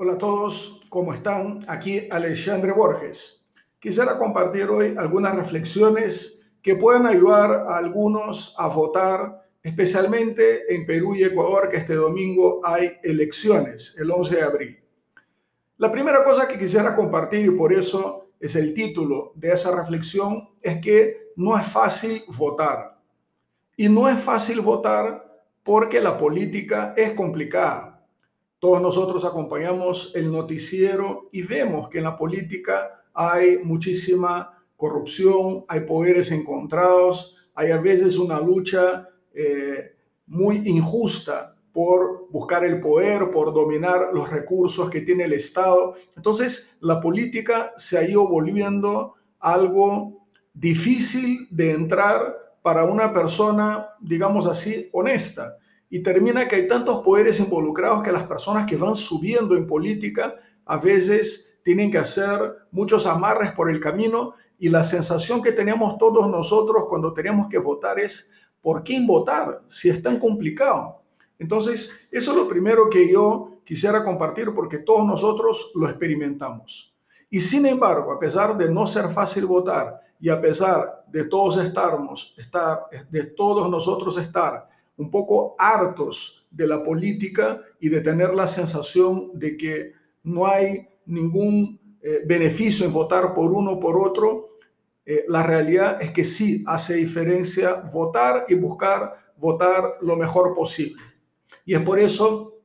Hola a todos, ¿cómo están? Aquí Alexandre Borges. Quisiera compartir hoy algunas reflexiones que puedan ayudar a algunos a votar, especialmente en Perú y Ecuador, que este domingo hay elecciones, el 11 de abril. La primera cosa que quisiera compartir, y por eso es el título de esa reflexión, es que no es fácil votar. Y no es fácil votar porque la política es complicada todos nosotros acompañamos el noticiero y vemos que en la política hay muchísima corrupción, hay poderes encontrados, hay a veces una lucha eh, muy injusta por buscar el poder, por dominar los recursos que tiene el Estado. Entonces, la política se ha ido volviendo algo difícil de entrar para una persona, digamos así, honesta y termina que hay tantos poderes involucrados que las personas que van subiendo en política a veces tienen que hacer muchos amarres por el camino y la sensación que tenemos todos nosotros cuando tenemos que votar es, ¿por quién votar si es tan complicado? Entonces, eso es lo primero que yo quisiera compartir porque todos nosotros lo experimentamos. Y sin embargo, a pesar de no ser fácil votar y a pesar de todos estarmos, estar, de todos nosotros estar un poco hartos de la política y de tener la sensación de que no hay ningún eh, beneficio en votar por uno o por otro, eh, la realidad es que sí hace diferencia votar y buscar votar lo mejor posible. Y es por eso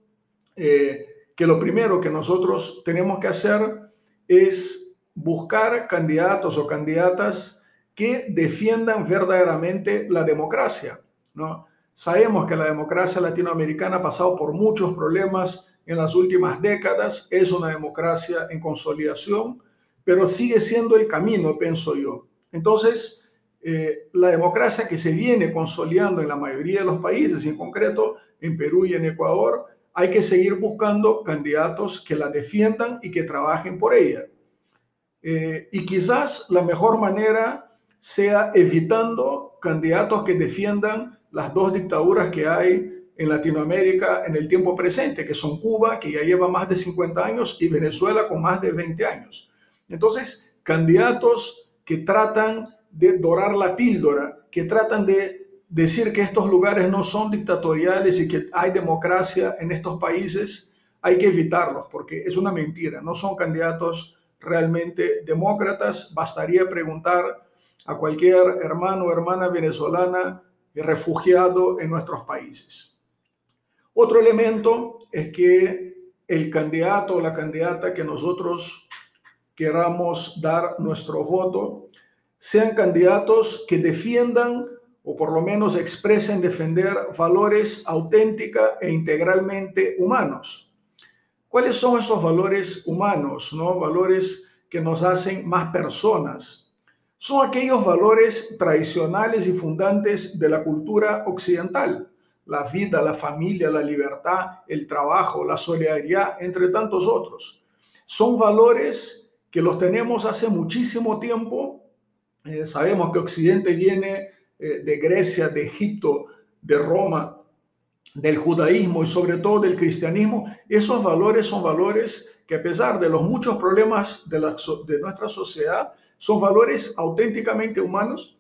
eh, que lo primero que nosotros tenemos que hacer es buscar candidatos o candidatas que defiendan verdaderamente la democracia, ¿no? Sabemos que la democracia latinoamericana ha pasado por muchos problemas en las últimas décadas, es una democracia en consolidación, pero sigue siendo el camino, pienso yo. Entonces, eh, la democracia que se viene consolidando en la mayoría de los países, en concreto en Perú y en Ecuador, hay que seguir buscando candidatos que la defiendan y que trabajen por ella. Eh, y quizás la mejor manera sea evitando candidatos que defiendan las dos dictaduras que hay en Latinoamérica en el tiempo presente, que son Cuba, que ya lleva más de 50 años, y Venezuela con más de 20 años. Entonces, candidatos que tratan de dorar la píldora, que tratan de decir que estos lugares no son dictatoriales y que hay democracia en estos países, hay que evitarlos, porque es una mentira, no son candidatos realmente demócratas. Bastaría preguntar a cualquier hermano o hermana venezolana refugiado en nuestros países. Otro elemento es que el candidato o la candidata que nosotros queramos dar nuestro voto sean candidatos que defiendan o por lo menos expresen defender valores auténtica e integralmente humanos. ¿Cuáles son esos valores humanos, no? Valores que nos hacen más personas, son aquellos valores tradicionales y fundantes de la cultura occidental, la vida, la familia, la libertad, el trabajo, la solidaridad, entre tantos otros. Son valores que los tenemos hace muchísimo tiempo. Eh, sabemos que Occidente viene eh, de Grecia, de Egipto, de Roma, del judaísmo y sobre todo del cristianismo. Esos valores son valores que a pesar de los muchos problemas de, de nuestra sociedad, son valores auténticamente humanos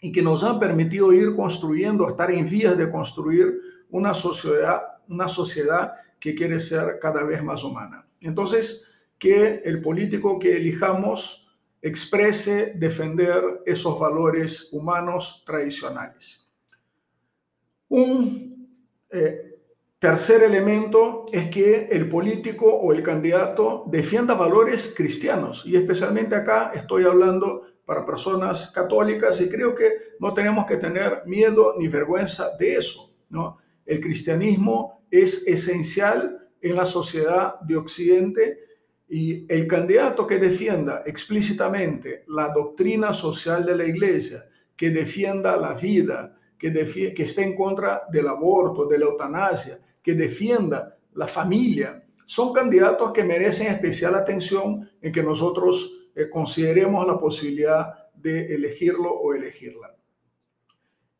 y que nos han permitido ir construyendo, estar en vías de construir una sociedad, una sociedad que quiere ser cada vez más humana. Entonces, que el político que elijamos exprese defender esos valores humanos tradicionales. Un eh, Tercer elemento es que el político o el candidato defienda valores cristianos y especialmente acá estoy hablando para personas católicas y creo que no tenemos que tener miedo ni vergüenza de eso, ¿no? El cristianismo es esencial en la sociedad de Occidente y el candidato que defienda explícitamente la doctrina social de la iglesia, que defienda la vida, que, que esté en contra del aborto, de la eutanasia, que defienda la familia, son candidatos que merecen especial atención en que nosotros eh, consideremos la posibilidad de elegirlo o elegirla.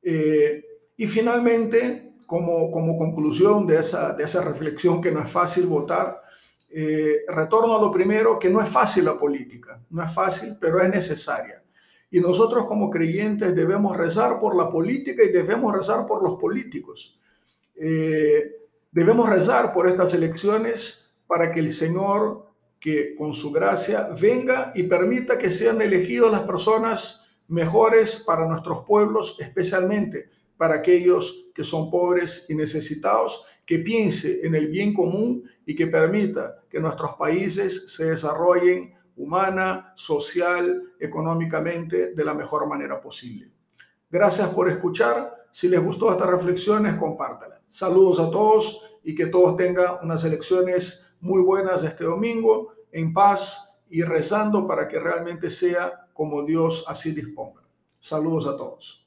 Eh, y finalmente, como, como conclusión de esa, de esa reflexión que no es fácil votar, eh, retorno a lo primero, que no es fácil la política, no es fácil, pero es necesaria. Y nosotros como creyentes debemos rezar por la política y debemos rezar por los políticos. Debemos rezar por estas elecciones para que el Señor, que con su gracia venga y permita que sean elegidos las personas mejores para nuestros pueblos, especialmente para aquellos que son pobres y necesitados, que piense en el bien común y que permita que nuestros países se desarrollen humana, social, económicamente de la mejor manera posible. Gracias por escuchar. Si les gustó estas reflexiones, compártanlas. Saludos a todos y que todos tengan unas elecciones muy buenas este domingo, en paz y rezando para que realmente sea como Dios así disponga. Saludos a todos.